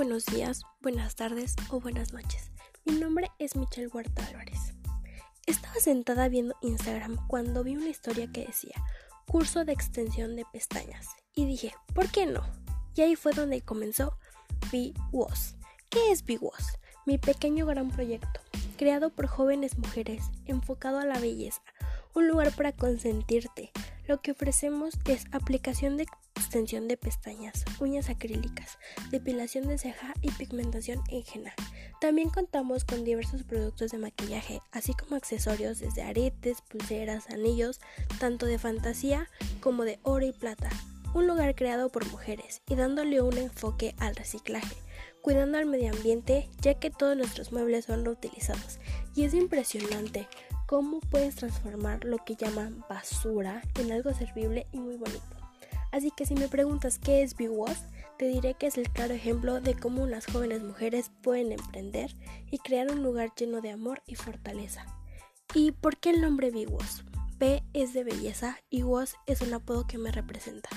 buenos días, buenas tardes o buenas noches. Mi nombre es Michelle Huerta Álvarez. Estaba sentada viendo Instagram cuando vi una historia que decía curso de extensión de pestañas y dije, ¿por qué no? Y ahí fue donde comenzó Be Was. ¿Qué es Be Was? Mi pequeño gran proyecto, creado por jóvenes mujeres, enfocado a la belleza, un lugar para consentirte. Lo que ofrecemos es aplicación de extensión de pestañas, uñas acrílicas, depilación de ceja y pigmentación en henna. También contamos con diversos productos de maquillaje, así como accesorios desde aretes, pulseras, anillos, tanto de fantasía como de oro y plata. Un lugar creado por mujeres y dándole un enfoque al reciclaje, cuidando al medio ambiente ya que todos nuestros muebles son reutilizados. Y es impresionante cómo puedes transformar lo que llaman basura en algo servible y muy bonito. Así que si me preguntas qué es BeWash, te diré que es el claro ejemplo de cómo unas jóvenes mujeres pueden emprender y crear un lugar lleno de amor y fortaleza. ¿Y por qué el nombre BeWash? B es de belleza y Was es un apodo que me representa.